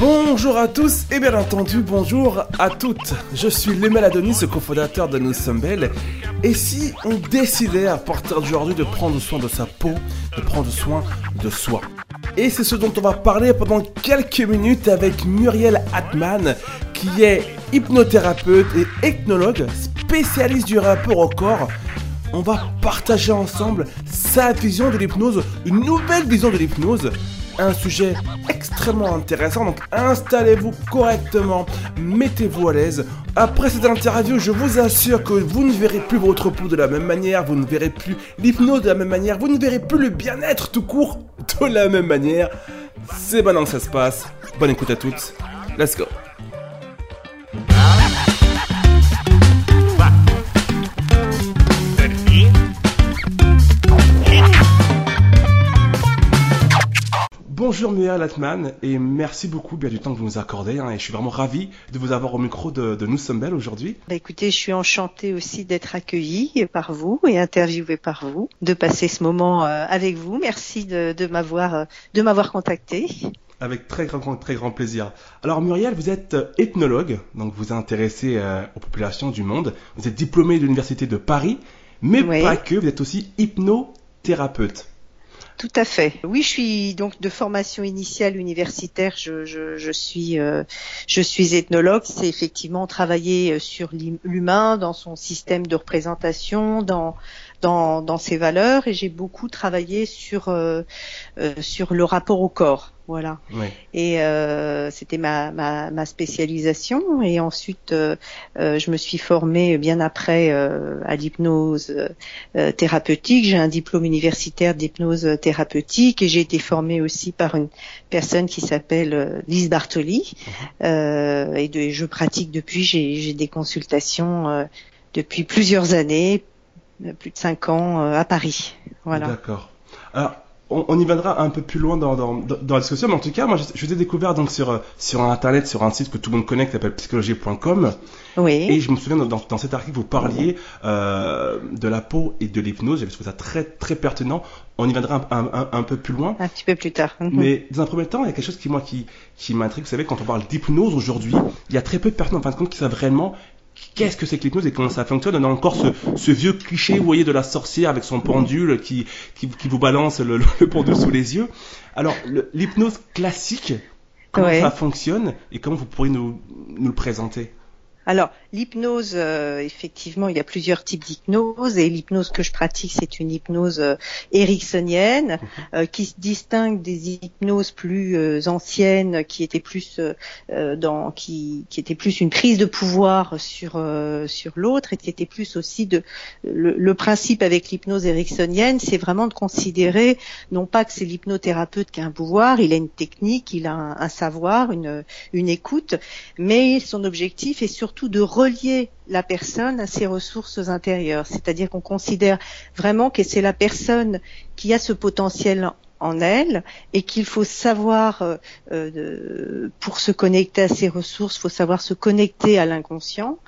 Bonjour à tous et bien entendu bonjour à toutes. Je suis Lemel Adonis, cofondateur de Nous sommes. Et si on décidait à partir d'aujourd'hui de prendre soin de sa peau, de prendre soin de soi? Et c'est ce dont on va parler pendant quelques minutes avec Muriel Atman, qui est hypnothérapeute et ethnologue, spécialiste du rapport au corps. On va partager ensemble sa vision de l'hypnose, une nouvelle vision de l'hypnose un sujet extrêmement intéressant, donc installez-vous correctement, mettez-vous à l'aise. Après cette interview, je vous assure que vous ne verrez plus votre peau de la même manière, vous ne verrez plus l'hypnose de la même manière, vous ne verrez plus le bien-être tout court de la même manière. C'est maintenant que ça se passe. Bonne écoute à toutes. Let's go. Bonjour Mia Latman et merci beaucoup bien du temps que vous nous accordez hein, et je suis vraiment ravi de vous avoir au micro de, Nous sommes belles aujourd'hui. Bah écoutez, je suis enchantée aussi d'être accueillie par vous et interviewée par vous, de passer ce moment euh, avec vous. Merci de, de m'avoir euh, de m'avoir contacté. Avec très grand, très grand plaisir. Alors Muriel, vous êtes euh, ethnologue, donc vous vous intéressez aux populations du monde. Vous êtes diplômée de l'université de Paris, mais pas que, vous êtes aussi hypnothérapeute. Tout à fait. Oui, je suis donc de formation initiale universitaire. Je, je, suis euh, je suis ethnologue. C'est effectivement travailler euh, sur l'humain dans son système de représentation, dans dans, dans ses valeurs, et j'ai beaucoup travaillé sur euh, sur le rapport au corps. Voilà. Et euh, c'était ma, ma, ma, spécialisation. Et ensuite, euh, euh, je me suis formée bien après euh, à l'hypnose euh, thérapeutique. J'ai un diplôme universitaire d'hypnose thérapeutique et j'ai été formée aussi par une personne qui s'appelle Lise Bartoli. Uh-huh. et de, je pratique depuis. J'ai des consultations depuis plusieurs années, plus de cinq ans à Paris. Voilà. D'accord. Alors, on, y viendra un peu plus loin dans, dans, dans, la discussion, mais en tout cas, moi, je, je vous ai découvert donc sur sur internet, sur un site que tout le monde connaît qui s'appelle psychologie.com. Oui. Et je me souviens dans, dans cet article, vous parliez euh, de la peau et de l'hypnose. J'avais trouvé ça très très pertinent. On y viendra un, un, un, peu plus loin. Un petit peu plus tard. Mais dans un premier temps, il y a quelque chose qui moi qui qui m'intrigue. Vous savez, quand on parle d'hypnose aujourd'hui, il y a très peu de personnes en fin de compte qui savent réellement qu'est-ce que c'est que l'hypnose et comment ça fonctionne. On a encore ce, vieux cliché, vous voyez, de la sorcière avec son pendule qui, qui, vous balance le, pendule sous les yeux. Alors, l'hypnose classique, comment ça fonctionne et comment vous pourriez nous, nous le présenter? Alors, l'hypnose, euh, effectivement, il y a plusieurs types d'hypnose et l'hypnose que je pratique, c'est une hypnose euh, ericksonienne mhm. euh, qui se distingue des hypnoses plus anciennes qui étaient plus dans qui, qui étaient plus une prise de pouvoir sur sur l'autre et qui étaient plus aussi de le, principe avec l'hypnose ericksonienne, c'est vraiment de considérer non pas que c'est l'hypnothérapeute qui a un pouvoir, il a une technique, il a un, un savoir, une une écoute, mais son objectif est surtout de relier la personne à ses ressources intérieures. C'est-à-dire qu'on considère vraiment que c'est la personne qui a ce potentiel en elle et qu'il faut savoir, euh, euh, pour se connecter à ses ressources, faut savoir se connecter à l'inconscient.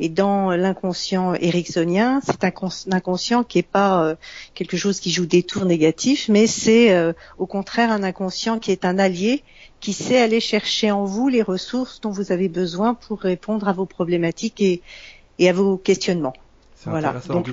Et dans l'inconscient ericksonien, c'est un inconscient qui n'est pas euh, quelque chose qui joue des tours négatifs, mais c'est au contraire un inconscient qui est un allié qui sait aller chercher en vous les ressources dont vous avez besoin pour répondre à vos problématiques et, et à vos questionnements. Voilà. Donc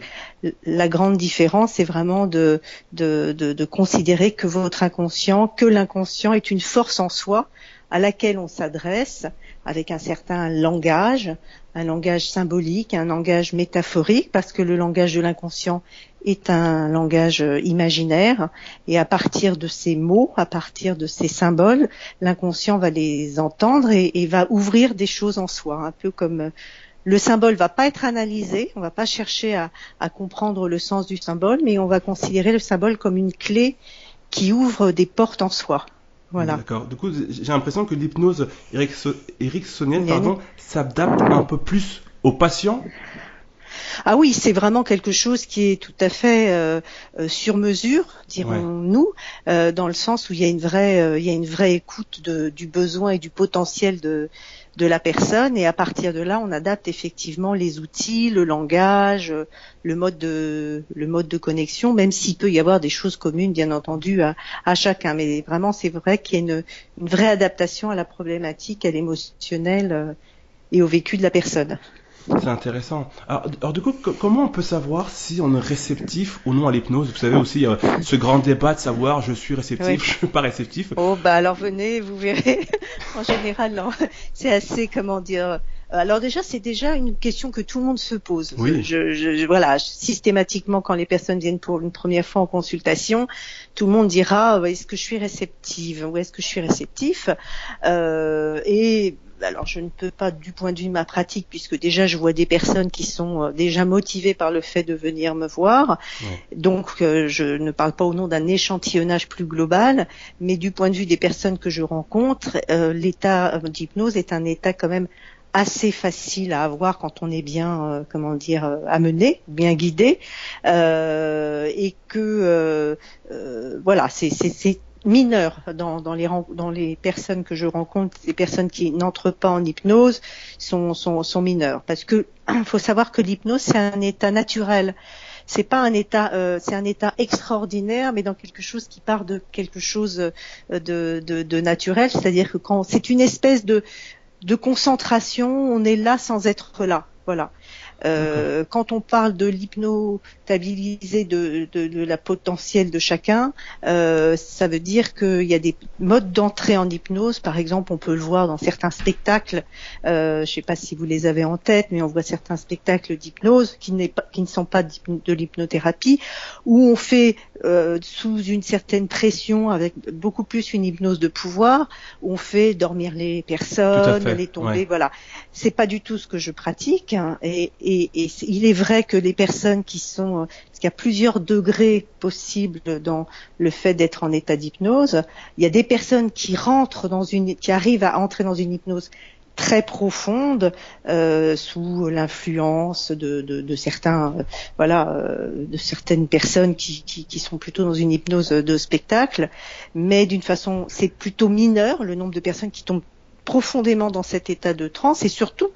la grande différence, c'est vraiment de, de, de, de, considérer que votre inconscient, que l'inconscient est une force en soi à laquelle on s'adresse avec un certain langage, un langage symbolique, un langage métaphorique, parce que le langage de l'inconscient est un langage imaginaire, et à partir de ces mots, à partir de ces symboles, l'inconscient va les entendre et, va ouvrir des choses en soi, un peu comme le symbole va pas être analysé, on va pas chercher à, à comprendre le sens du symbole, mais on va considérer le symbole comme une clé qui ouvre des portes en soi. Voilà. D'accord. Du coup, j'ai l'impression que l'hypnose ericksonienne, pardon, s'adapte un peu plus aux patients. Ah oui, c'est vraiment quelque chose qui est tout à fait euh, euh sur mesure, dirons-nous, euh, dans le sens où il y a une vraie, euh, il y a une vraie écoute de, du besoin et du potentiel de de la personne et à partir de là, on adapte effectivement les outils, le langage, le mode de le mode de connexion, même s'il peut y avoir des choses communes, bien entendu, à, à chacun. Mais vraiment, c'est vrai qu'il y a une, une, vraie adaptation à la problématique, à l'émotionnel et au vécu de la personne. C'est intéressant. Alors, du coup, comment on peut savoir si on est réceptif ou non à l'hypnose? Vous savez aussi euh, ce grand débat de savoir je suis réceptif, je suis pas réceptif. Oh bah alors venez, vous verrez. en général, non, c'est assez comment dire. Alors déjà, c'est déjà une question que tout le monde se pose. Oui. Je, je, voilà, systématiquement, quand les personnes viennent pour une première fois en consultation, tout le monde dira est-ce que je suis réceptive ou est-ce que je suis réceptif? Euh, Et alors je ne peux pas du point de vue de ma pratique puisque déjà je vois des personnes qui sont euh, déjà motivées par le fait de venir me voir. Donc euh, je ne parle pas au nom d'un échantillonnage plus global, mais du point de vue des personnes que je rencontre, euh, l'état d'hypnose est un état quand même assez facile à avoir quand on est bien, comment dire, amené, bien guidé, et que voilà, c'est mineurs dans, dans, les, dans les personnes que je rencontre, les personnes qui n'entrent pas en hypnose sont, sont, mineures. Parce que faut savoir que l'hypnose c'est un état naturel. C'est pas un état, euh, c'est un état extraordinaire, mais dans quelque chose qui part de quelque chose euh, de naturel. C'est-à-dire que quand c'est une espèce de, de concentration, on est là sans être là. Voilà. Euh, quand on parle de l'hypnotabilisé de, de, de, la potentielle de chacun, euh, ça veut dire qu'il y a des modes d'entrée en hypnose. Par exemple, on peut le voir dans certains spectacles. Euh, je ne sais pas si vous les avez en tête, mais on voit certains spectacles d'hypnose qui, qui, ne sont pas de l'hypnothérapie, où on fait euh, sous une certaine pression, avec beaucoup plus une hypnose de pouvoir, où on fait dormir les personnes, les tomber. Voilà, c'est pas du tout ce que je pratique. Hein, et, et, il est vrai que les personnes qui sont, euh, parce qu'il y a plusieurs degrés possibles dans le fait d'être en état d'hypnose. Il y a des personnes qui rentrent dans une, qui arrivent à entrer dans une hypnose très profonde euh, sous l'influence de, de, de, certains euh, voilà euh, de certaines personnes qui, qui, qui, sont plutôt dans une hypnose de spectacle mais d'une façon c'est plutôt mineur le nombre de personnes qui tombent profondément dans cet état de transe et surtout,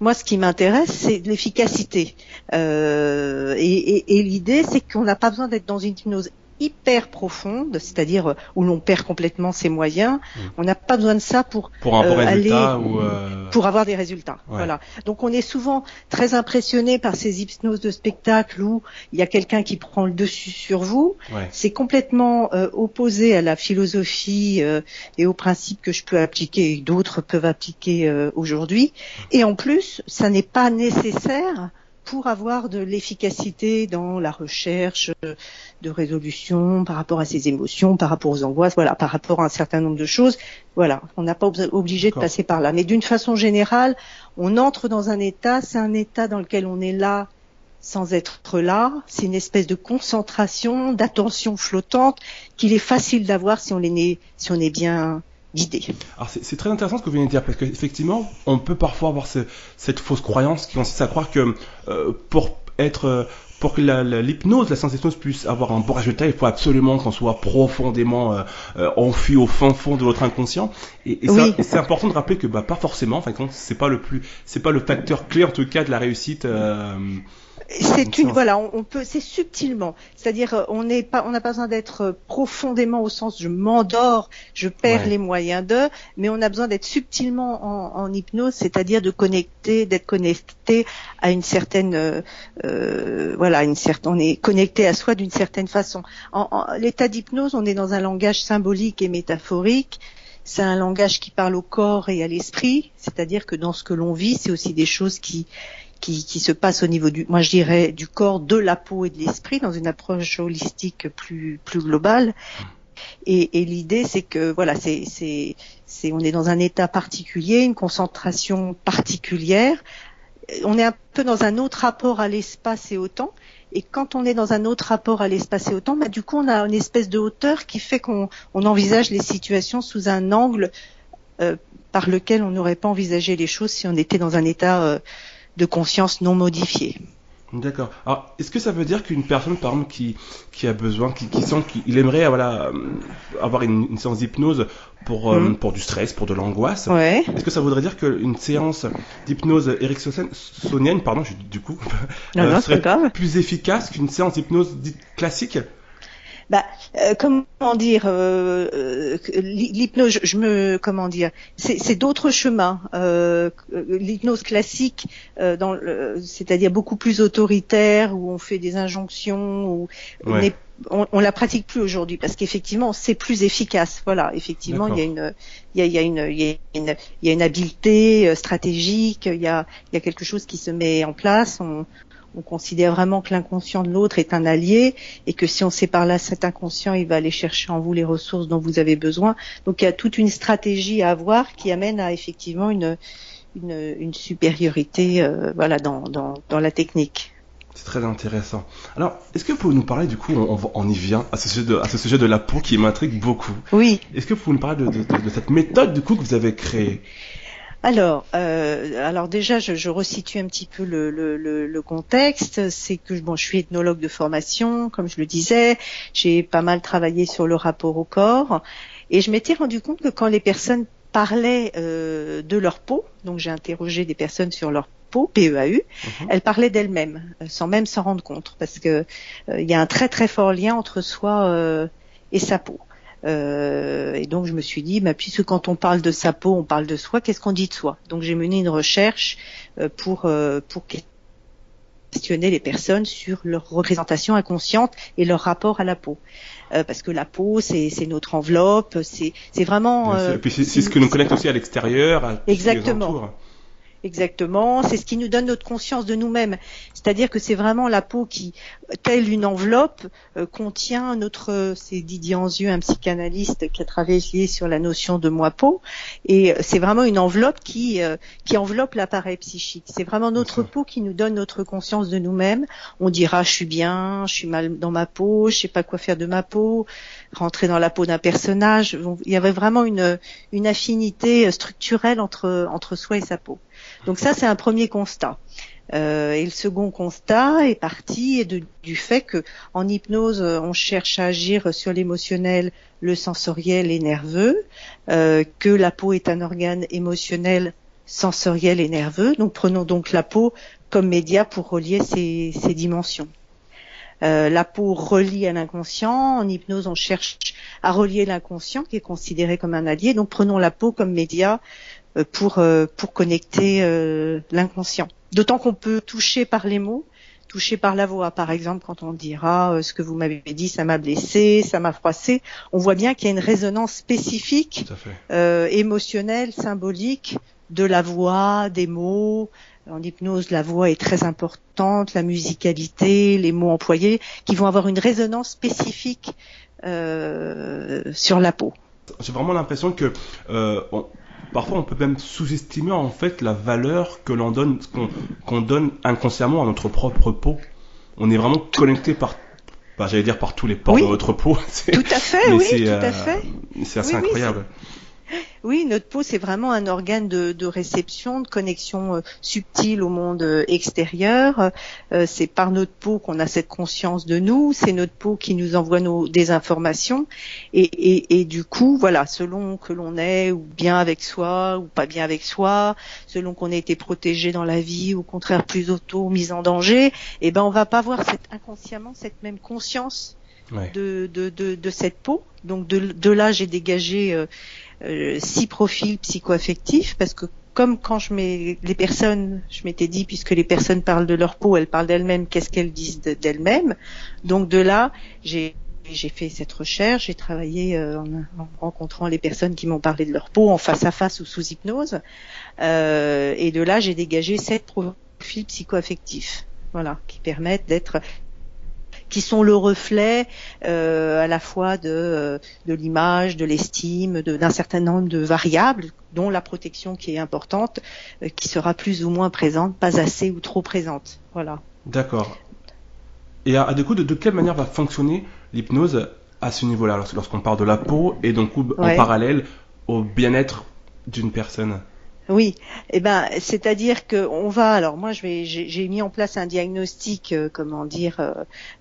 moi, ce qui m'intéresse, c'est l'efficacité. Euh, et, et l'idée, c'est qu'on n'a pas besoin d'être dans une hypnose hyper profonde, c'est-à-dire euh, où l'on perd complètement ses moyens. Mmh. On n'a pas besoin de ça pour, pour euh, aller ou euh, pour avoir des résultats. Voilà. Donc on est souvent très impressionné par ces hypnoses de spectacle où il y a quelqu'un qui prend le dessus sur vous. C'est complètement opposé à la philosophie et aux principes que je peux appliquer et d'autres peuvent appliquer aujourd'hui. Et en plus, ça n'est pas nécessaire pour avoir de l'efficacité dans la recherche de résolution par rapport à ses émotions, par rapport aux angoisses, voilà, par rapport à un certain nombre de choses. Voilà, on n'a pas obligé de passer par là. Mais d'une façon générale, on entre dans un état, c'est un état dans lequel on est là sans être là. C'est une espèce de concentration, d'attention flottante qu'il est facile d'avoir si on est, si on est bien alors c'est très intéressant ce que vous venez de dire parce qu'effectivement on peut parfois avoir cette fausse croyance qui consiste à croire que euh, pour être euh, pour que l'hypnose, la, sensation puisse avoir un bon résultat, il faut absolument qu'on soit profondément euh, euh enfui au fin fond de notre inconscient. Et, et c'est important de rappeler que bah, pas forcément. Enfin, c'est pas le plus, c'est pas le facteur clé en tout cas de la réussite. Euh, c'est une voilà, on, peut c'est subtilement, c'est-à-dire euh, on n'est pas on n'a pas besoin d'être euh, profondément au sens je m'endors, je perds les moyens de, mais on a besoin d'être subtilement en, en hypnose, c'est-à-dire de connecter, d'être connecté à une certaine euh, voilà, une certaine on est connecté à soi d'une certaine façon. En, en l'état d'hypnose, on est dans un langage symbolique et métaphorique. C'est un langage qui parle au corps et à l'esprit, c'est-à-dire que dans ce que l'on vit, c'est aussi des choses qui qui, qui, se passe au niveau du, moi je dirais, du corps, de la peau et de l'esprit dans une approche holistique plus plus globale. Et, et l'idée, c'est que voilà, c'est, c'est, c'est, on est dans un état particulier, une concentration particulière. On est un peu dans un autre rapport à l'espace et au temps. Et quand on est dans un autre rapport à l'espace et au temps, bah, du coup, on a une espèce de hauteur qui fait qu'on on envisage les situations sous un angle euh, par lequel on n'aurait pas envisagé les choses si on était dans un état euh, de conscience non modifiée. D'accord. Alors, est-ce que ça veut dire qu'une personne, par exemple, qui, qui a besoin, qui, qui sent qu'il aimerait voilà, euh, avoir une, une séance d'hypnose pour, euh, Mhm. pour du stress, pour de l'angoisse, Ouais. est-ce que ça voudrait dire qu'une séance d'hypnose ericksonienne, pardon, je- du coup, Non, euh, non, c'est serait plus efficace qu'une séance d'hypnose dite classique? Bah, euh, comment dire, euh, euh, l'hy- l'hypnose, je, je me, comment dire, c'est d'autres chemins. Euh, L'hypnose classique, euh, dans le- c'est-à-dire beaucoup plus autoritaire, où on fait des injonctions, où on est- on, on la pratique plus aujourd'hui parce qu'effectivement c'est plus efficace. Voilà, effectivement il y a une, il y a, il y a une, il y a une, il y a une habileté stratégique, il y a, il y a quelque chose qui se met en place. On, on considère vraiment que l'inconscient de l'autre est un allié et que si on sépare là cet inconscient, il va aller chercher en vous les ressources dont vous avez besoin. Donc il y a toute une stratégie à avoir qui amène à effectivement une une, une supériorité euh, voilà dans, dans, dans la technique. C'est très intéressant. Alors, est-ce que vous pouvez nous parler, du coup, on, on- y vient, à ce, sujet de, à ce sujet de la peau qui m'intrigue beaucoup. Oui. Est-ce que vous pouvez nous parler de, de- de- de cette méthode, du coup, que vous avez créée? Alors, euh, alors déjà, je, je resitue un petit peu le, le, le, le contexte. C'est que bon, je suis ethnologue de formation, comme je le disais. J'ai pas mal travaillé sur le rapport au corps, et je m'étais rendu compte que quand les personnes parlaient euh, de leur peau, donc j'ai interrogé des personnes sur leur peau, PEAU, Mhm. elles parlaient d'elles-mêmes, euh, sans même s'en rendre compte, parce que euh, il y a un très très fort lien entre soi euh, et sa peau. Euh, et donc je me suis dit, bah, puisque quand on parle de sa peau, on parle de soi, qu'est-ce qu'on dit de soi? Donc j'ai mené une recherche euh, pour euh, pour questionner les personnes sur leur représentation inconsciente et leur rapport à la peau, Euh, parce que la peau c'est notre enveloppe, c'est vraiment euh, Et puis c'est ce que nous connecte aussi à l'extérieur, Exactement. Exactement, c'est ce qui nous donne notre conscience de nous-mêmes. C'est-à-dire que c'est vraiment la peau qui, telle une enveloppe, euh, contient notre, c'est Didier Anzieux, un psychanalyste qui a travaillé sur la notion de moi-peau, et c'est vraiment une enveloppe qui, euh, qui enveloppe l'appareil psychique. C'est vraiment notre peau qui nous donne notre conscience de nous-mêmes. On dira je suis bien, je suis mal dans ma peau, je sais pas quoi faire de ma peau, rentrer dans la peau d'un personnage. Il y avait vraiment une, une affinité structurelle entre, entre soi et sa peau. Donc ça, c'est un premier constat. Euh, et le second constat est parti du fait que en hypnose, euh, on cherche à agir sur l'émotionnel, le sensoriel et nerveux, euh, que la peau est un organe émotionnel, sensoriel et nerveux. Donc prenons donc la peau comme média pour relier ces, dimensions. La peau relie à l'inconscient. En hypnose, on cherche à relier l'inconscient qui est considéré comme un allié. Donc prenons la peau comme média pour euh, pour connecter euh, l'inconscient. D'autant qu'on peut toucher par les mots, toucher par la voix. Par exemple, quand on dira euh, ce que vous m'avez dit, ça m'a blessé, ça m'a froissé, on voit bien qu'il y a une résonance spécifique, euh, émotionnelle, symbolique de la voix, des mots. En hypnose, la voix est très importante, la musicalité, les mots employés, qui vont avoir une résonance spécifique euh, sur la peau. J'ai vraiment l'impression que euh, on- parfois on peut même sous-estimer en fait la valeur que l'on donne, qu'on donne inconsciemment à notre propre peau. On est vraiment connecté par, bah, j'allais dire par tous les pores Oui. de notre peau. Tout à fait, mais oui, c'est, tout euh, à fait. C'est assez oui, incroyable. Oui, notre peau, c'est vraiment un organe de, de réception, de connexion euh, subtile au monde euh, extérieur. Euh, c'est par notre peau qu'on a cette conscience de nous. C'est notre peau qui nous envoie nos, des informations. Et, et, et du coup, voilà, selon que l'on est ou bien avec soi ou pas bien avec soi, selon qu'on a été protégé dans la vie ou au contraire plus auto mis en danger, eh ben on va pas avoir cette, inconsciemment cette même conscience Ouais. de, de, de, de cette peau. Donc de, de là, j'ai dégagé euh, six profils psychoaffectifs parce que comme quand je mets les personnes, je m'étais dit puisque les personnes parlent de leur peau, elles parlent d'elles-mêmes, qu'est-ce qu'elles disent de- d'elles-mêmes? Donc de là, j'ai fait cette recherche, j'ai travaillé euh, en, en rencontrant les personnes qui m'ont parlé de leur peau en face à face ou sous hypnose. Euh, et de là, j'ai dégagé sept profils psychoaffectifs, voilà, qui permettent d'être qui sont le reflet euh, à la fois de, euh, de l'image, de l'estime, d'un certain nombre de variables, dont la protection qui est importante, euh, qui sera plus ou moins présente, pas assez ou trop présente. Voilà. D'accord. Et à, à du coup, de, de quelle manière va fonctionner l'hypnose à ce niveau-là, lorsqu'on parle de la peau et donc en parallèle au bien-être d'une personne? Oui, eh ben, c'est-à-dire que on va. Alors moi, je vais, j'ai mis en place un diagnostic, euh, comment dire, euh,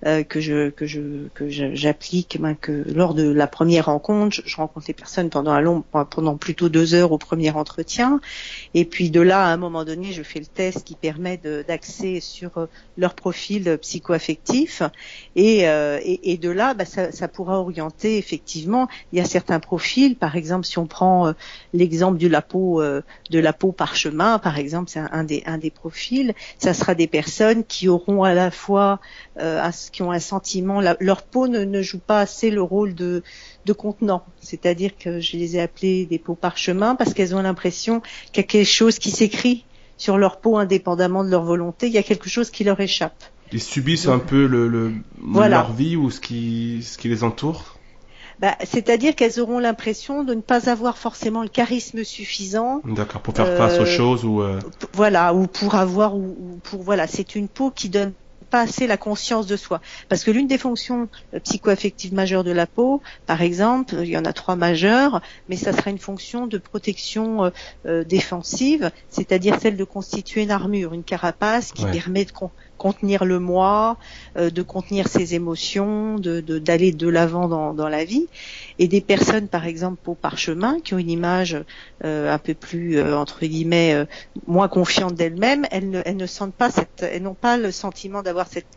euh, que je que je que j'applique, ben, que lors de la première rencontre, je, rencontre les personnes pendant un long, pendant plutôt deux heures au premier entretien, et puis de là, à un moment donné, je fais le test qui permet d'accès sur leur profil psychoaffectif, et, et, de là, ben, ça, ça pourra orienter effectivement. Il y a certains profils, par exemple, si on prend l'exemple de la peau de la peau parchemin, par exemple, c'est un, des, un des profils. Ça sera des personnes qui auront à la fois, euh, qui ont un sentiment, leur peau ne, joue pas assez le rôle de, de contenant. C'est-à-dire que je les ai appelées des peaux parchemin parce qu'elles ont l'impression qu'il y a quelque chose qui s'écrit sur leur peau indépendamment de leur volonté. Il y a quelque chose qui leur échappe. Ils subissent un peu le, leur vie ou ce qui, ce qui les entoure? Bah, c'est-à-dire qu'elles auront l'impression de ne pas avoir forcément le charisme suffisant. D'accord, pour faire face aux euh, choses ou. Euh... Voilà, ou pour avoir, ou, pour voilà, c'est une peau qui donne pas assez la conscience de soi. Parce que l'une des fonctions euh, psychoaffectives majeures de la peau, par exemple, il y en a trois majeures, mais ça sera une fonction de protection euh, défensive, c'est-à-dire celle de constituer une armure, une carapace qui permet de, contenir le moi, euh, de contenir ses émotions, de d'aller de l'avant dans, dans, la vie. Et des personnes, par exemple, au parchemin, qui ont une image euh, un peu plus euh, entre guillemets moins confiante d'elles-mêmes, elles ne, elles ne sentent pas cette, elles n'ont pas le sentiment d'avoir cette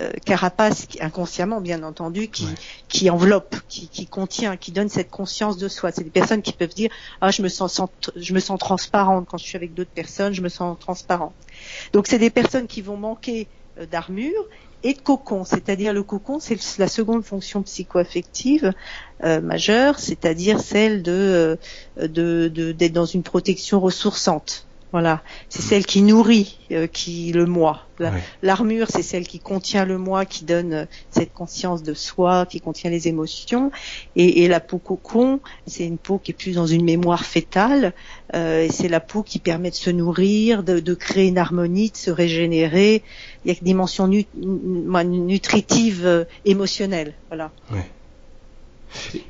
euh, carapace inconsciemment bien entendu qui qui enveloppe, qui, qui contient, qui donne cette conscience de soi. C'est des personnes qui peuvent dire ah je me sens je me sens transparente quand je suis avec d'autres personnes, je me sens transparente. Donc c'est des personnes qui vont manquer euh, d'armure et de cocon, c'est-à-dire le cocon, c'est la seconde fonction psychoaffective euh, majeure, c'est-à-dire celle de d'être de, d'être dans une protection ressourçante. Voilà, c'est celle qui nourrit, euh, qui le moi. L'armure, c'est celle qui contient le moi, qui donne euh, cette conscience de soi, qui contient les émotions. Et, la peau cocon, c'est une peau qui est plus dans une mémoire fétale. Euh, et c'est la peau qui permet de se nourrir, de, créer une harmonie, de se régénérer. Il y a une dimension nutritive émotionnelle. Voilà.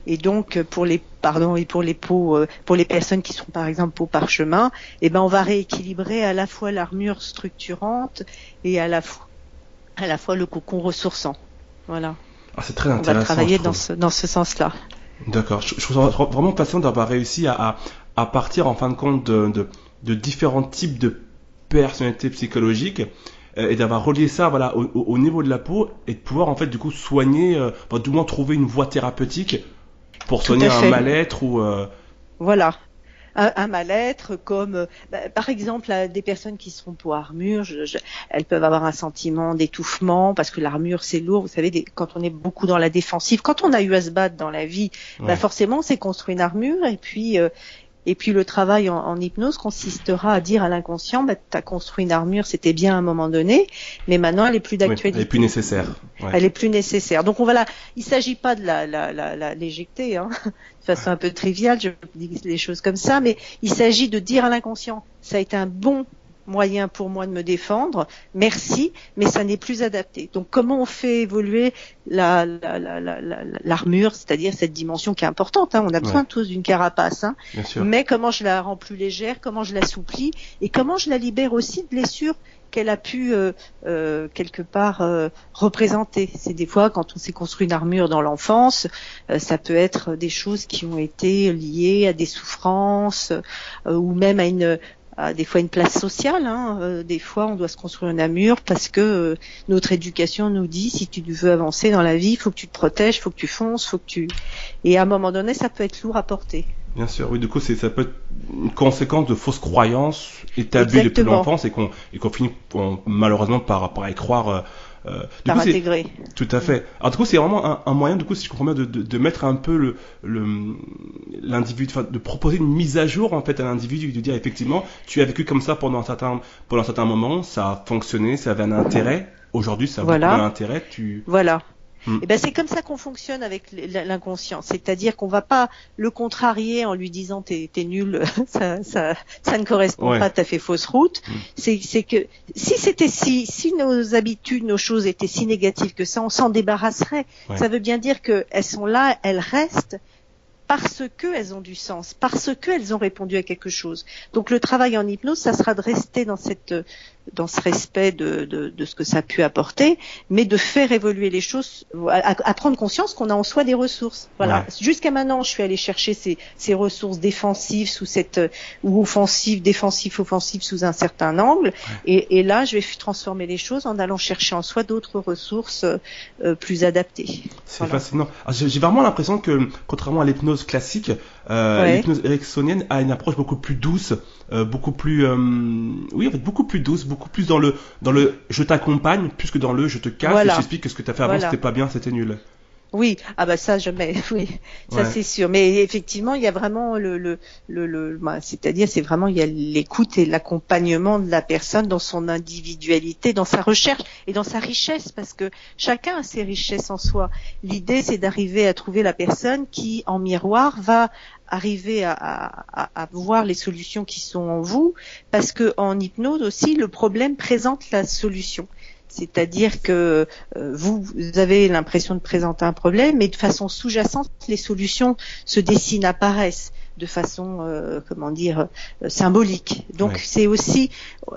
Et donc pour les pardon et pour les peaux euh, pour les personnes qui sont par exemple peau parchemin, eh ben on va rééquilibrer à la fois l'armure structurante et à la fois à la fois le cocon ressourçant. Voilà. Ah, c'est très intéressant. On va travailler dans ce dans ce sens-là. D'accord. Je, trouve vraiment passionnant d'avoir réussi à, à, partir en fin de compte de, de, de différents types de personnalités psychologiques euh, et d'avoir relié ça voilà au, niveau de la peau et de pouvoir en fait du coup soigner, euh, du moins trouver une voie thérapeutique pour soigner un mal-être ou euh, voilà. Un, mal-être comme bah, par exemple des personnes qui sont peau armure, elles peuvent avoir un sentiment d'étouffement parce que l'armure c'est lourd. Vous savez, quand on est beaucoup dans la défensive, quand on a eu à se battre dans la vie, bah, forcément c'est construit une armure et puis et puis le travail en, hypnose consistera à dire à l'inconscient, bah, tu as construit une armure, c'était bien à un moment donné, mais maintenant elle est plus d'actualité. elle est plus nécessaire. Elle est plus nécessaire. Donc on va là, il s'agit pas de la, la, la, l'éjecter, hein, de façon un peu triviale, je dis les choses comme ça, mais il s'agit de dire à l'inconscient, ça a été un bon moyen pour moi de me défendre, merci, mais ça n'est plus adapté. Donc comment on fait évoluer l'armure, la, c'est-à-dire cette dimension qui est importante, hein, on a besoin tous d'une carapace, hein, mais comment je la rends plus légère, comment je l'assouplis et comment je la libère aussi de blessures qu'elle a pu euh, euh, quelque part euh, représenter. C'est des fois quand on s'est construit une armure dans l'enfance, ça peut être des choses qui ont été liées à des souffrances ou même à une des fois une place sociale. Hein. Euh, des fois, on doit se construire un amur parce que euh, notre éducation nous dit si tu veux avancer dans la vie, il faut que tu te protèges, il faut que tu fonces, faut que tu. Et à un moment donné, ça peut être lourd à porter. Bien sûr, oui. Du coup, ça peut être une conséquence de fausses croyances établies depuis l'enfance et qu'on et qu'on finit malheureusement par par y croire euh, intégrer. Tout à fait. Alors du coup, c'est vraiment un, moyen, du coup, si je comprends bien, de, de, mettre un peu le l'individu, de proposer une mise à jour en fait à l'individu, de dire effectivement, tu as vécu comme ça pendant un certain pendant un certain moment, ça a fonctionné, ça avait un intérêt. Aujourd'hui, ça a voilà. un intérêt. Tu voilà. Et mm. eh ben c'est comme ça qu'on fonctionne avec l'inconscient, c'est-à-dire qu'on va pas le contrarier en lui disant t'es es nul, ça, ça, ça ne correspond pas, t'as fait fausse route. Mm. C'est que si c'était si si nos habitudes, nos choses étaient si négatives que ça, on s'en débarrasserait. Ça veut bien dire qu'elles sont là, elles restent, parce qu'elles ont du sens, parce qu'elles ont répondu à quelque chose. Donc le travail en hypnose, ça sera de rester dans cette dans ce respect de, de, de, ce que ça a pu apporter, mais de faire évoluer les choses, à, prendre conscience qu'on a en soi des ressources. Voilà. Jusqu'à maintenant, je suis allée chercher ces, ces ressources défensives sous cette ou offensives, défensives, offensives sous un certain angle, et, et, là, je vais transformer les choses en allant chercher en soi d'autres ressources euh, plus adaptées. C'est fascinant. Ah, j'ai vraiment l'impression que, contrairement à l'hypnose classique, euh, l'hypnose ericksonienne a une approche beaucoup plus douce, euh, beaucoup plus, euh, oui, en fait, beaucoup plus douce, beaucoup plus dans le, dans le, je t'accompagne, plus que dans le, je te casse et j'explique que ce que tu as fait avant, c'était pas bien, c'était nul. Oui, ah bah ça jamais, oui, ça c'est sûr. Mais effectivement, il y a vraiment le, le, le, le bah, c'est-à-dire c'est vraiment il y a l'écoute et l'accompagnement de la personne dans son individualité, dans sa recherche et dans sa richesse, parce que chacun a ses richesses en soi. L'idée c'est d'arriver à trouver la personne qui, en miroir, va arriver à, à, à, voir les solutions qui sont en vous, parce que en hypnose aussi, le problème présente la solution. C'est-à-dire que euh, vous, avez l'impression de présenter un problème, mais de façon sous-jacente, les solutions se dessinent, apparaissent de façon, euh, comment dire, euh, symbolique. Donc c'est aussi,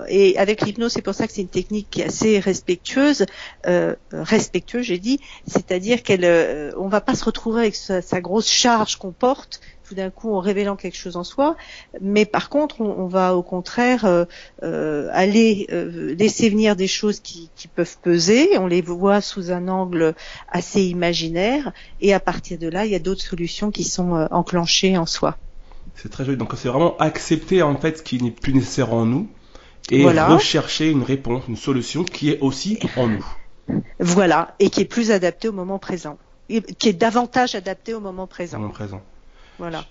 et avec l'hypnose, c'est pour ça que c'est une technique qui est assez respectueuse, respectueuse, j'ai dit, c'est-à-dire qu'elle, on va pas se retrouver avec sa grosse charge qu'on porte d'un coup en révélant quelque chose en soi, mais par contre on, va au contraire euh, euh, aller euh, laisser venir des choses qui, peuvent peser, on les voit sous un angle assez imaginaire, et à partir de là il y a d'autres solutions qui sont enclenchées en soi. C'est très joli, donc c'est vraiment accepter en fait ce qui n'est plus nécessaire en nous et rechercher une réponse, une solution qui est aussi en nous. Voilà, et qui est plus adaptée au moment présent, qui est davantage adaptée au moment présent. Au moment présent. Voilà.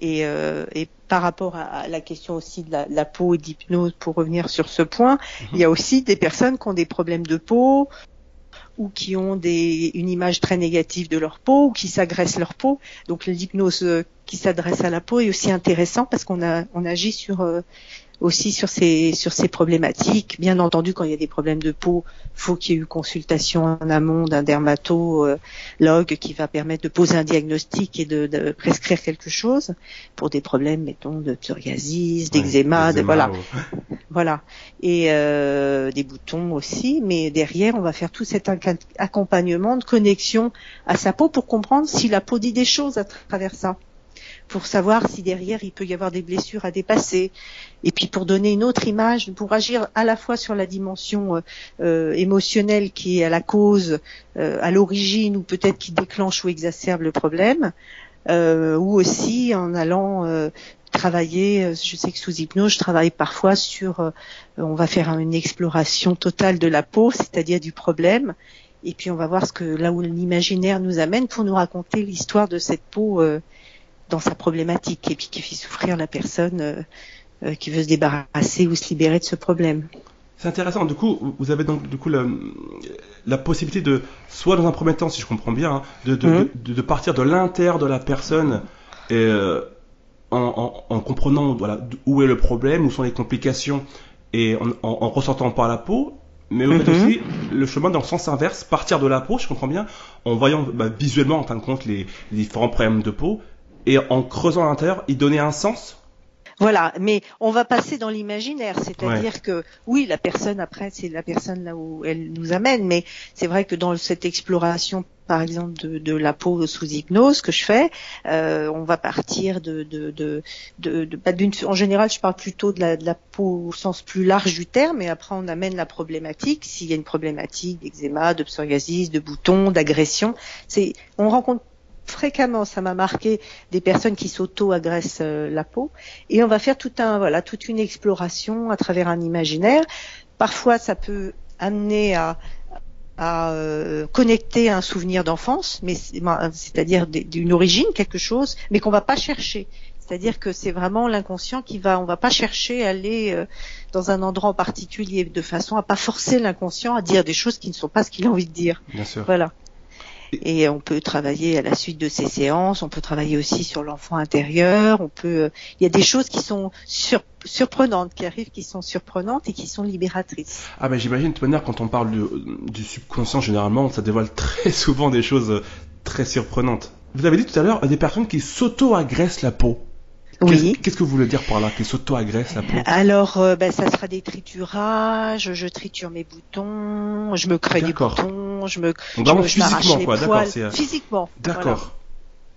Et, euh, et, par rapport à, la question aussi de la, peau et d'hypnose, pour revenir sur ce point, mhm. il y a aussi des personnes qui ont des problèmes de peau ou qui ont des, une image très négative de leur peau ou qui s'agressent leur peau. Donc l'hypnose euh, qui s'adresse à la peau est aussi intéressant parce qu'on on agit sur euh, aussi sur ces sur ces problématiques. Bien entendu, quand il y a des problèmes de peau, faut qu'il y ait eu consultation en amont d'un dermatologue qui va permettre de poser un diagnostic et de, prescrire quelque chose pour des problèmes, mettons, de psoriasis, d'eczéma, de, voilà, voilà, et euh, des boutons aussi. Mais derrière, on va faire tout cet accompagnement de connexion à sa peau pour comprendre si la peau dit des choses à travers ça pour savoir si derrière il peut y avoir des blessures à dépasser, et puis pour donner une autre image, pour agir à la fois sur la dimension euh, euh, émotionnelle qui est à la cause, euh, à l'origine, ou peut-être qui déclenche ou exacerbe le problème, ou aussi en allant travailler, je sais que sous hypnose, je travaille parfois sur, on va faire une exploration totale de la peau, c'est-à-dire du problème, et puis on va voir ce que là où l'imaginaire nous amène pour nous raconter l'histoire de cette peau dans sa problématique et puis qui fait souffrir la personne euh, euh, qui veut se débarrasser ou se libérer de ce problème. C'est intéressant. Du coup, vous avez donc du coup la, la, possibilité de, soit dans un premier temps, si je comprends bien, hein, de, de, mmh. de, de, partir de l'intérieur de la personne et, euh, en, en, en, comprenant voilà, où est le problème, où sont les complications, et en, en ressortant par la peau, mais mmh. aussi le chemin dans le sens inverse, partir de la peau, je comprends bien, en voyant bah, visuellement en fin de compte les, les différents problèmes de peau, et en creusant à l'intérieur, y donner un sens voilà, mais on va passer dans l'imaginaire, c'est-à-dire que oui, la personne après, c'est la personne là où elle nous amène, mais c'est vrai que dans cette exploration, par exemple, de, la peau sous hypnose que je fais, euh, on va partir de, de, de, de, en général, je parle plutôt de la, de la peau au sens plus large du terme, et après on amène la problématique. S'il y a une problématique d'eczéma, de psoriasis, de boutons, d'agression, c'est on rencontre fréquemment, ça m'a marqué, des personnes qui s'auto-agressent euh, la peau. Et on va faire tout un, voilà, toute une exploration à travers un imaginaire. Parfois, ça peut amener à, à euh, connecter un souvenir d'enfance, mais c'est-à-dire d'une origine, quelque chose, mais qu'on va pas chercher. C'est-à-dire que c'est vraiment l'inconscient qui va, on va pas chercher à aller euh, dans un endroit en particulier de façon à pas forcer l'inconscient à dire des choses qui ne sont pas ce qu'il a envie de dire. Bien sûr. Voilà. Et on peut travailler à la suite de ces séances, on peut travailler aussi sur l'enfant intérieur, on peut, il y a des choses qui sont surprenantes, qui arrivent, qui sont surprenantes et qui sont libératrices. Ah ben j'imagine de toute manière quand on parle du, subconscient généralement, ça dévoile très souvent des choses très surprenantes. vous avez dit tout à l'heure des personnes qui s'auto-agressent la peau. Oui. Qu'est-ce que vous voulez dire par là, qui s'auto-agressent la peau Alors, euh, ben, ça sera des triturages, je triture mes boutons, je me crée des boutons, je me, je me- je m'arrache physiquement, les quoi, d'accord, poils. c'est, euh, Physiquement. D'accord.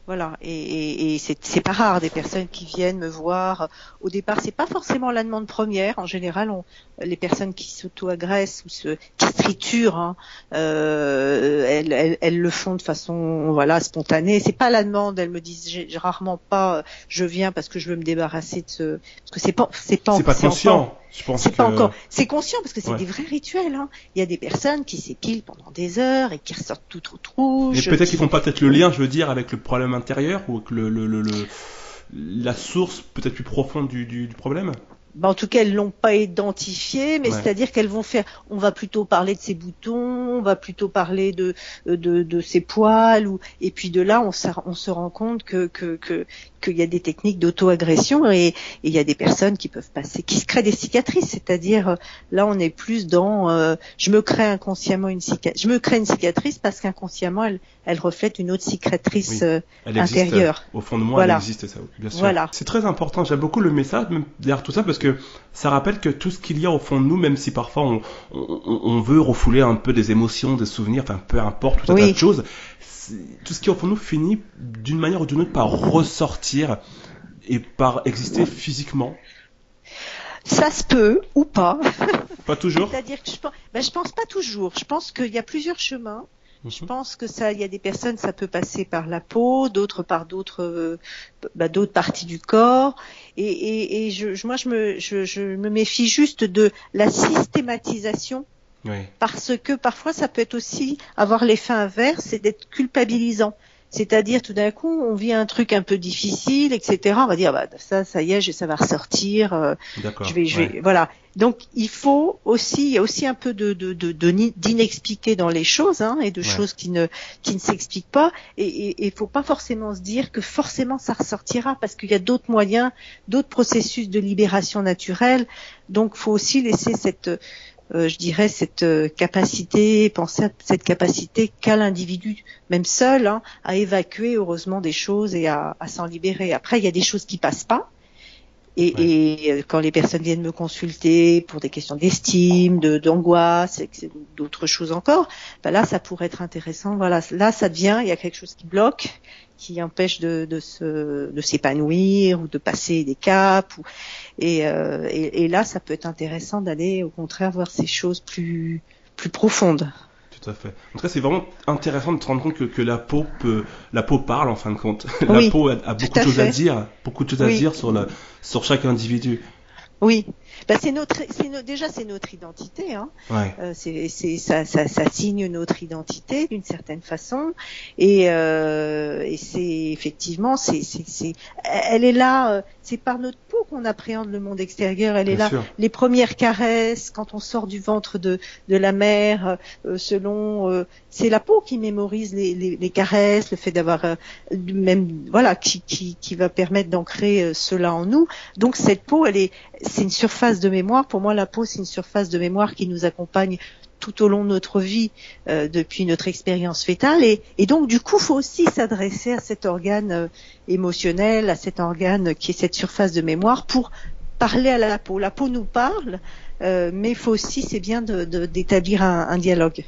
Voilà, et, et, et c'est pas rare des personnes qui viennent me voir. Au départ, c'est pas forcément la demande première. En général, on, les personnes qui s'auto-agressent ou se, qui se triturent, hein, euh, elles, elles, elles le font de façon voilà spontanée. C'est pas la demande. Elles me disent rarement pas. Je viens parce que je veux me débarrasser de ce. Parce que c'est pas c'est pas C'est pas conscient. Je pense c'est que... pas encore. C'est conscient parce que c'est Ouais. des vrais rituels. Hein. Il y a des personnes qui s'épilent pendant des heures et qui ressortent toutes rouges. Mais peut-être qui- qu'ils font pas peut-être le lien, je veux dire, avec le problème intérieur ou avec le, le, le, le- la source peut-être plus profonde du, du, du problème? Bah, en tout cas, elles l'ont pas identifié, mais Ouais. c'est-à-dire qu'elles vont faire. On va plutôt parler de ses boutons, on va plutôt parler de de, de ses poils, ou et puis de là, on, se- on se rend compte que que que qu'il y a des techniques d'auto-agression et il y a des personnes qui peuvent passer, qui se créent des cicatrices. C'est-à-dire euh, là, on est plus dans. euh, je me crée inconsciemment une cicatrice. Je me crée une cicatrice parce qu'inconsciemment, elle elle reflète une autre cicatrice. Oui. euh, Elle existe. Intérieur. euh, Au fond de moi, Voilà. elle existe, ça, bien sûr. Voilà. C'est très important. J'aime beaucoup le message derrière tout ça parce que ça rappelle que tout ce qu'il y a au fond de nous, même si parfois on, on, on veut refouler un peu des émotions, des souvenirs, enfin peu importe, tout un Oui. tas de choses, tout ce qui est au fond de nous finit d'une manière ou d'une autre par ressortir et par exister physiquement. Ça se peut ou pas. Pas toujours. C'est-à-dire que je pense, ben, je pense pas toujours. Je pense qu'il y a plusieurs chemins. Je pense que ça, il y a des personnes, ça peut passer par la peau, d'autres par d'autres, euh, bah, d'autres parties du corps. Et, et, et je, je- moi, je me, je, je me méfie juste de la systématisation Oui. parce que parfois, ça peut être aussi avoir l'effet inverse, c'est d'être culpabilisant. C'est-à-dire, tout d'un coup, on vit un truc un peu difficile, etc. On va dire, bah, ça, ça y est, je- ça va ressortir. euh, je vais, je ouais. vais, voilà. Donc il faut aussi, il y a aussi un peu de de de- d'inexpliqué dans les choses hein, et de Ouais. choses qui ne qui ne s'expliquent pas. Et il faut pas forcément se dire que forcément ça ressortira parce qu'il y a d'autres moyens, d'autres processus de libération naturelle. Donc faut aussi laisser cette je dirais cette euh, capacité, penser à cette capacité qu'a l'individu, même seul, hein, à évacuer heureusement des choses et à, à s'en libérer. Après, il y a des choses qui passent pas. Et, Ouais. et, euh, quand les personnes viennent me consulter pour des questions d'estime, de d'angoisse, d'autres choses encore, ben là, ça pourrait être intéressant. Voilà, là, ça devient, il y a quelque chose qui bloque, qui empêche de, de se, de s'épanouir ou de passer des caps. Ou, et, euh, et, et là, ça peut être intéressant d'aller, au contraire, voir ces choses plus plus profondes. Tout à fait. En tout cas, c'est vraiment intéressant de se rendre compte que, que la peau peut, la peau parle en fin de compte. la Oui, peau a, a beaucoup de choses à dire, beaucoup de choses à dire sur le, sur chaque individu. Oui, ben, c'est notre, c'est no- déjà c'est notre identité. Hein. Ouais. Euh, c'est, c'est, ça, ça, ça signe notre identité d'une certaine façon, et, euh, et c'est effectivement, c'est, c'est, c'est, elle est là. euh, C'est par notre peau qu'on appréhende le monde extérieur. Elle est Bien là. sûr. Les premières caresses, quand on sort du ventre de, de la mère, euh, selon, euh, c'est la peau qui mémorise les, les, les caresses, le fait d'avoir euh, même, voilà, qui, qui, qui va permettre d'ancrer cela en nous. Donc cette peau, elle est, c'est une surface de mémoire. Pour moi, la peau, c'est une surface de mémoire qui nous accompagne tout au long de notre vie euh, depuis notre expérience fétale. Et, donc du coup faut aussi s'adresser à cet organe euh, émotionnel à cet organe qui est cette surface de mémoire pour parler à la peau. La peau nous parle euh, mais il faut aussi c'est bien de- de- d'établir un, un dialogue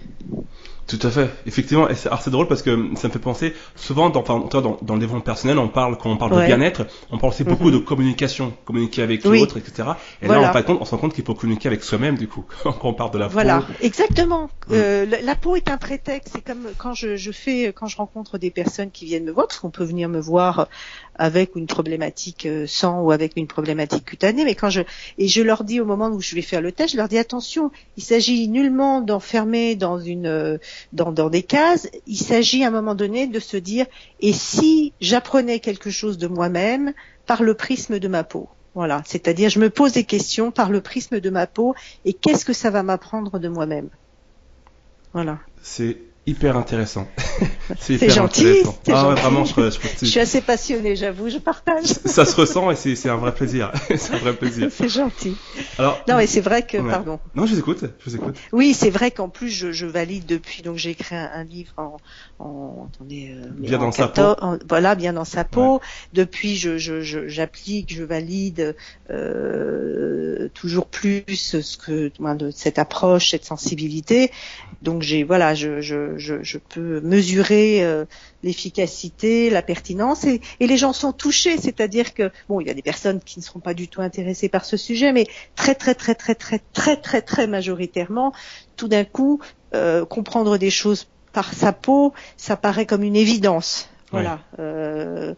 Tout à fait. Effectivement, et c'est c'est drôle parce que ça me fait penser souvent dans, dans, dans le développement personnel, on parle quand on parle de bien-être, on parle aussi beaucoup Mhm. de communication, communiquer avec Oui. l'autre, etc. Et Voilà. là, on, de compte, on se rend compte qu'il faut communiquer avec soi-même du coup quand on parle de la Voilà, peau. exactement. Mm. Euh, la, la peau est un prétexte. C'est comme quand je, je fais, quand je rencontre des personnes qui viennent me voir, parce qu'on peut venir me voir avec une problématique euh, sang ou avec une problématique cutanée, mais quand je et je leur dis au moment où je vais faire le test, je leur dis attention, il s'agit nullement d'enfermer dans une euh, dans, dans des cases. Il s'agit à un moment donné de se dire et si j'apprenais quelque chose de moi-même par le prisme de ma peau? Voilà, c'est-à-dire je me pose des questions par le prisme de ma peau et qu'est-ce que ça va m'apprendre de moi-même? Voilà. Hyper intéressant. c'est gentil. Ah ouais, vraiment, je, je, suis assez passionnée, j'avoue, je partage. Ça se ressent et c'est un vrai plaisir. c'est un vrai plaisir. C'est gentil. Alors, non, mais c'est vrai que, pardon. Non, je vous écoute, je vous écoute. Oui, c'est vrai qu'en plus, je, je, valide depuis, donc j'ai écrit un, livre en, en attendez, euh, bien dans sa peau. voilà, bien dans sa peau. Depuis, je, j'applique, je, valide euh, toujours plus ce que, de cette approche, cette sensibilité. Donc j'ai, voilà, je, je, je, je peux mesurer euh, l'efficacité, la pertinence, et, et, les gens sont touchés. C'est-à-dire que bon, il y a des personnes qui ne seront pas du tout intéressées par ce sujet, mais très très très très très très très très majoritairement, tout d'un coup, euh, comprendre des choses par sa peau, ça paraît comme une évidence. Voilà. Euh,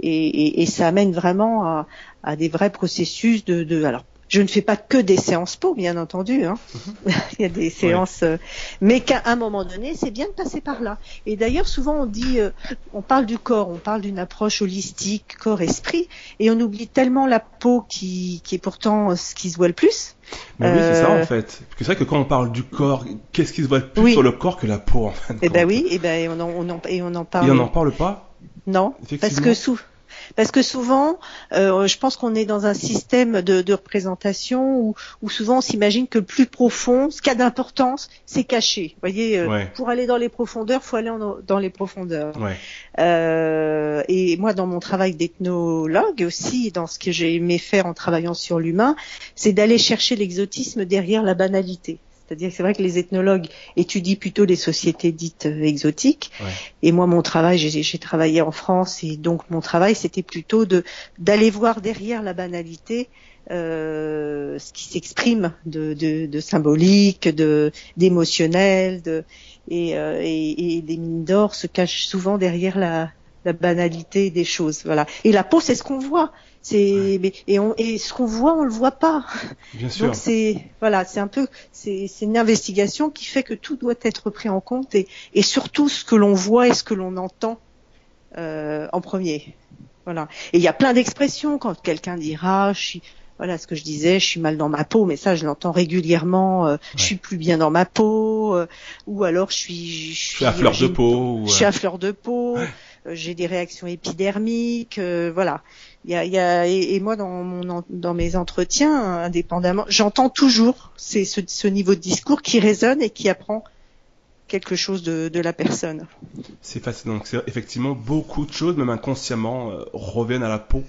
et, et, et, ça amène vraiment à, à des vrais processus de, de alors je ne fais pas que des séances peau, bien entendu. Hein. Mhm. Il y a des séances, euh, mais qu'à un moment donné, c'est bien de passer par là. Et d'ailleurs, souvent on dit, euh, on parle du corps, on parle d'une approche holistique, corps-esprit, et on oublie tellement la peau qui, qui est pourtant ce qui se voit le plus. Mais oui, c'est ça en fait. C'est vrai que quand on parle du corps, qu'est-ce qui se voit le plus sur le corps que la peau en fait Eh ben oui, et ben on en, on en, et on en parle. Et on n'en parle pas? Non, parce que sous parce que souvent, euh, je pense qu'on est dans un système de, de représentation où, où, souvent on s'imagine que le plus profond, ce qui a d'importance, c'est caché. Vous voyez, euh, pour aller dans les profondeurs, faut aller dans les profondeurs. Ouais. Euh, et moi, dans mon travail d'ethnologue aussi, dans ce que j'ai aimé faire en travaillant sur l'humain, c'est d'aller chercher l'exotisme derrière la banalité. C'est-à-dire que c'est vrai que les ethnologues étudient plutôt les sociétés dites euh, exotiques. Et moi, mon travail, j'ai travaillé en France et donc mon travail, c'était plutôt de d'aller voir derrière la banalité euh, ce qui s'exprime de, de, de, symbolique, de d'émotionnel, de et, euh, et, et, les mines d'or se cachent souvent derrière la, la banalité des choses. Voilà. Et la peau, c'est ce qu'on voit. C'est et, on, et ce qu'on voit, on le voit pas. Bien sûr. Donc c'est voilà, c'est un peu c'est une investigation qui fait que tout doit être pris en compte et, et surtout ce que l'on voit et ce que l'on entend euh, en premier. Voilà. Et il y a plein d'expressions quand quelqu'un dira, je suis voilà ce que je disais, je suis mal dans ma peau, mais ça je l'entends régulièrement. Euh, Je suis plus bien dans ma peau, euh, ou alors je suis, je suis, à fleur de peau. Je suis à fleur de peau. Euh, j'ai des réactions épidermiques, euh, voilà. Il y a, y a et, moi dans mon dans mes entretiens, indépendamment, j'entends toujours c'est ce, ce, niveau de discours qui résonne et qui apprend quelque chose de, de la personne. C'est. Donc c'est effectivement beaucoup de choses, même inconsciemment, euh, reviennent à la peau.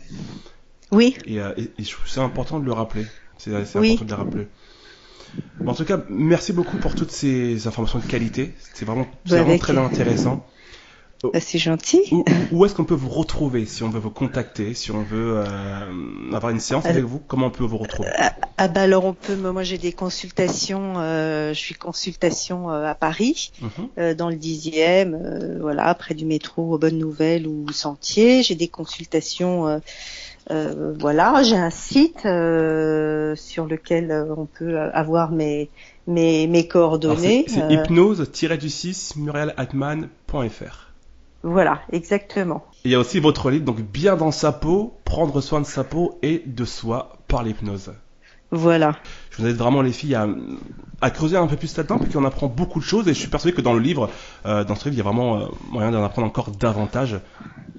Oui. Et, et, c'est important de le rappeler. C'est important de le rappeler. Bon, en tout cas, merci beaucoup pour toutes ces informations de qualité. C'est vraiment, vraiment très intéressant. Bah, c'est gentil. Où, est-ce qu'on peut vous retrouver si on veut vous contacter, si on veut euh, avoir une séance avec vous? Comment on peut vous retrouver? Ah, ah bah alors on peut. Moi j'ai des consultations. Euh, je suis consultation euh, à Paris, euh, dans le dixième, euh, voilà, près du métro Bonne Nouvelle ou Sentier. J'ai des consultations. voilà, j'ai un site sur lequel on peut avoir mes mes, mes coordonnées. C'est hypnose-du6 murialatman.fr. Voilà, exactement. Il y a aussi votre livre, donc bien dans sa peau, prendre soin de sa peau et de soi par l'hypnose. Voilà. Je vous invite vraiment les filles à, creuser un peu plus là-dedans, puis qu'on apprend beaucoup de choses. Et je suis persuadé que dans le livre, euh, dans ce livre, il y a vraiment euh, moyen d'en apprendre encore davantage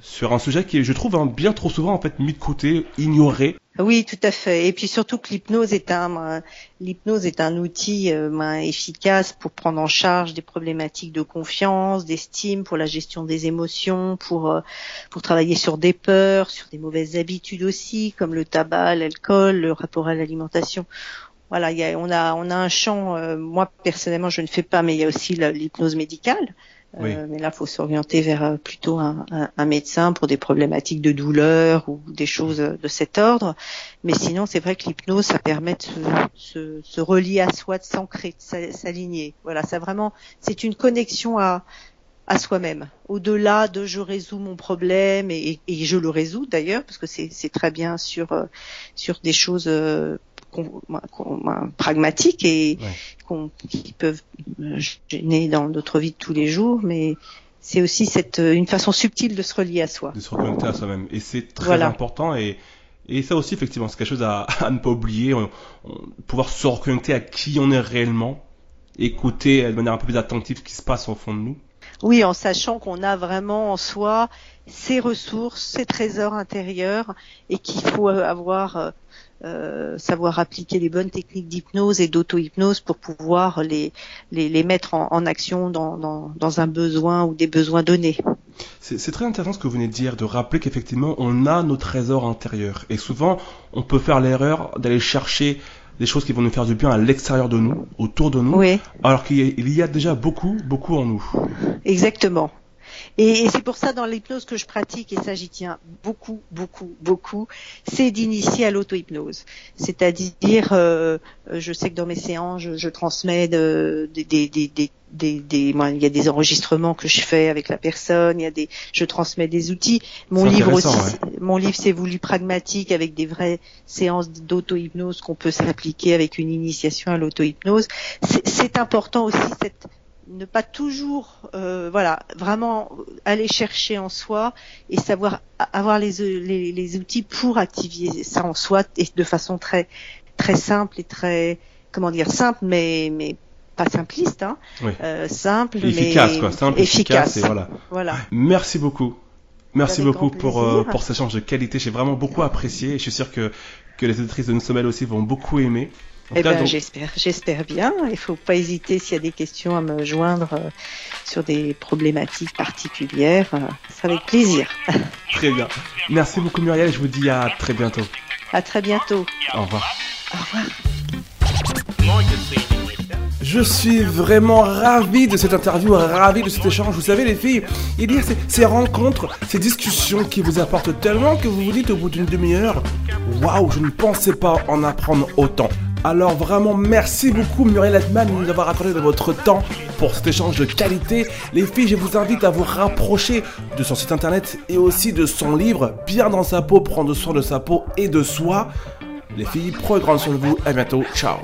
sur un sujet qui est, je trouve, hein, bien trop souvent en fait mis de côté, ignoré. Oui, tout à fait. Et puis surtout que l'hypnose est un l'hypnose est un outil euh, efficace pour prendre en charge des problématiques de confiance, d'estime, pour la gestion des émotions, pour euh, pour travailler sur des peurs, sur des mauvaises habitudes aussi, comme le tabac, l'alcool, le rapport à l'alimentation. Voilà, y a, on a on a un champ. Euh, moi personnellement, je ne fais pas, mais il y a aussi l'hypnose médicale euh, mais là, faut s'orienter vers euh, plutôt un, un, médecin pour des problématiques de douleur ou des choses de cet ordre. Mais sinon, c'est vrai que l'hypnose, ça permet de se, se, relier à soi, de s'ancrer, de s'aligner. Voilà, ça vraiment, c'est une connexion à, à soi-même. Au-delà de je résous mon problème et, et je le résous d'ailleurs parce que c'est très bien sur euh, sur des choses pragmatiques et qui peuvent gêner dans notre vie de tous les jours, mais c'est aussi cette une façon subtile de se relier à soi. De se reconnecter à soi-même, et c'est très important et et ça aussi effectivement c'est quelque chose à, à ne pas oublier, pouvoir se reconnecter à qui on est réellement écouter de manière un peu plus attentive ce qui se passe au fond de nous. Oui, en sachant qu'on a vraiment en soi ses ressources, ses trésors intérieurs et qu'il faut avoir euh, euh, savoir appliquer les bonnes techniques d'hypnose et d'auto-hypnose pour pouvoir les, les, mettre en, action dans, dans, un besoin ou des besoins donnés. C'est très intéressant ce que vous venez de dire, de rappeler qu'effectivement on a nos trésors intérieurs. Et souvent on peut faire l'erreur d'aller chercher des choses qui vont nous faire du bien à l'extérieur de nous, autour de nous, alors qu'il y a déjà beaucoup, beaucoup en nous. Exactement. Et, c'est pour ça dans l'hypnose que je pratique, et ça j'y tiens beaucoup, beaucoup, beaucoup, c'est d'initier à l'auto-hypnose. C'est-à-dire, euh, je sais que dans mes séances, je, transmets des, des, des, des, moi, il y a des enregistrements que je fais avec la personne, il y a des, je transmets des outils. Mon livre aussi, mon livre c'est voulu pragmatique avec des vraies séances d'auto-hypnose qu'on peut s'appliquer avec une initiation à l'auto-hypnose. C'est important aussi cette ne pas toujours, euh, voilà, vraiment aller chercher en soi et savoir avoir les, les, outils pour activer ça en soi et de façon très très simple et très comment dire simple mais mais pas simpliste, hein, euh, simple efficace, mais quoi, simple, efficace, et voilà. voilà. Merci beaucoup. Merci beaucoup pour, euh, pour ce échange de qualité. J'ai vraiment beaucoup apprécié et je suis sûr que, que les auditrices de Nous Sommes aussi vont beaucoup aimer. Eh ben, j'espère, j'espère bien. Il faut pas hésiter s'il y a des questions à me joindre euh, sur des problématiques particulières. Euh, ça avec plaisir. Très bien. Merci beaucoup Muriel. Je vous dis à très bientôt. À très bientôt. Au revoir. Au revoir. Je suis vraiment ravi de cette interview, ravi de cet échange. Vous savez les filles, il y a ces, ces rencontres, ces discussions qui vous apportent tellement que vous vous dites au bout d'une demi-heure, waouh, je ne pensais pas en apprendre autant. Alors vraiment merci beaucoup Muriel Edman de nous avoir accordé de votre temps pour cet échange de qualité. Les filles, je vous invite à vous rapprocher de son site internet et aussi de son livre Bien dans sa peau, prendre soin de sa peau et de soi. Les filles, prenez grand soin de vous. À bientôt. Ciao.